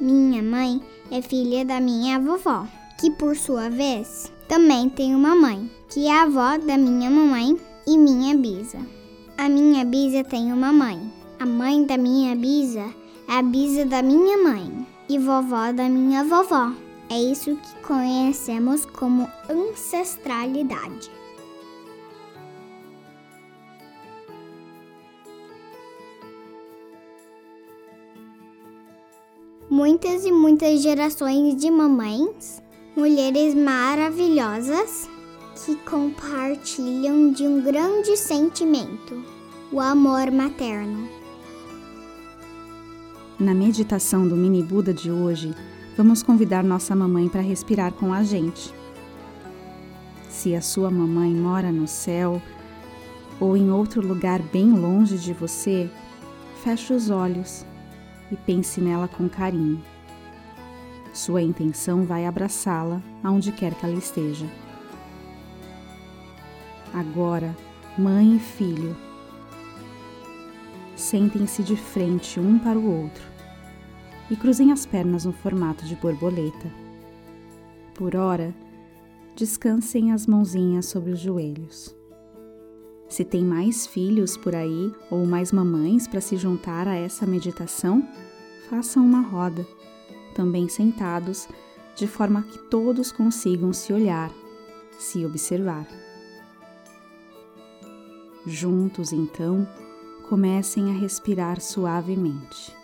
Minha mãe é filha da minha vovó, que por sua vez também tem uma mãe, que é a avó da minha mamãe e minha bisa. A minha bisa tem uma mãe. A mãe da minha bisa é a bisa da minha mãe e vovó da minha vovó. É isso que conhecemos como ancestralidade. Muitas e muitas gerações de mamães, mulheres maravilhosas que compartilham de um grande sentimento, o amor materno. Na meditação do Mini Buda de hoje, vamos convidar nossa mamãe para respirar com a gente. Se a sua mamãe mora no céu ou em outro lugar bem longe de você, feche os olhos e pense nela com carinho. Sua intenção vai abraçá-la aonde quer que ela esteja. Agora, mãe e filho, sentem-se de frente um para o outro e cruzem as pernas no formato de borboleta. Por hora, descansem as mãozinhas sobre os joelhos. Se tem mais filhos por aí ou mais mamães para se juntar a essa meditação, façam uma roda, também sentados, de forma que todos consigam se olhar, se observar. Juntos, então, comecem a respirar suavemente.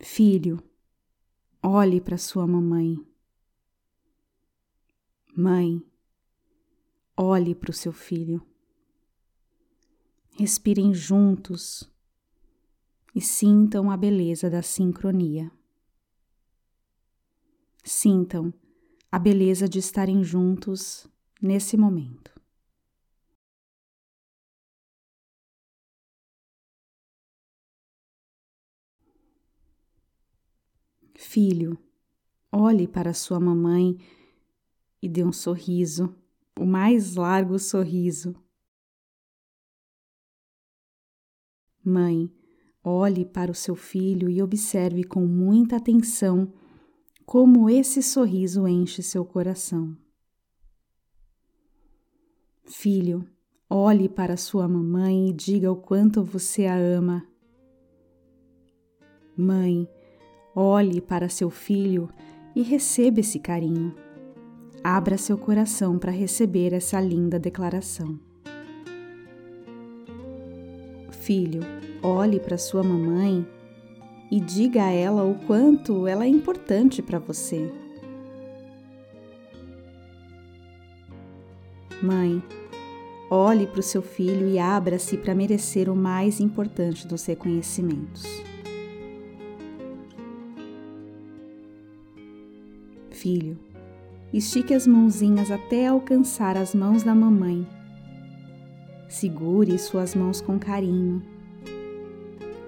Filho, olhe para sua mamãe. Mãe, olhe para o seu filho. Respirem juntos e sintam a beleza da sincronia. Sintam a beleza de estarem juntos nesse momento. Filho, olhe para sua mamãe e dê um sorriso, o mais largo sorriso. Mãe, olhe para o seu filho e observe com muita atenção como esse sorriso enche seu coração. Filho, olhe para sua mamãe e diga o quanto você a ama. Mãe, Olhe para seu filho e receba esse carinho. Abra seu coração para receber essa linda declaração. Filho, olhe para sua mamãe e diga a ela o quanto ela é importante para você. Mãe, olhe para o seu filho e abra-se para merecer o mais importante dos reconhecimentos. Filho. Estique as mãozinhas até alcançar as mãos da mamãe. Segure suas mãos com carinho.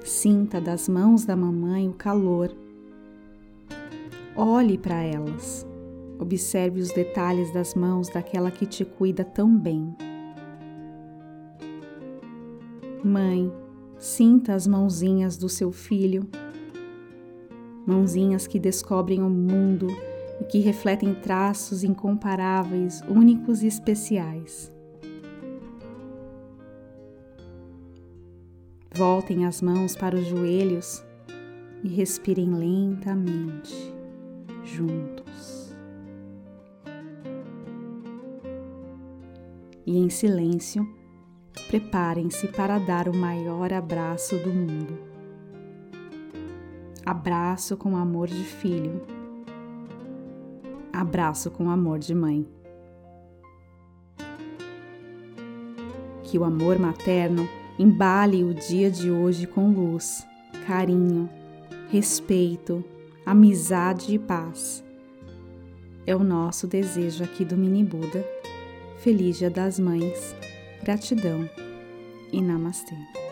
Sinta das mãos da mamãe o calor. Olhe para elas. Observe os detalhes das mãos daquela que te cuida tão bem. Mãe, sinta as mãozinhas do seu filho. Mãozinhas que descobrem o mundo que refletem traços incomparáveis, únicos e especiais. Voltem as mãos para os joelhos e respirem lentamente juntos. E em silêncio, preparem-se para dar o maior abraço do mundo. Abraço com amor de filho Abraço com amor de mãe. Que o amor materno embale o dia de hoje com luz, carinho, respeito, amizade e paz. É o nosso desejo aqui do Mini Buda. Feliz Dia das Mães, gratidão e Namastê.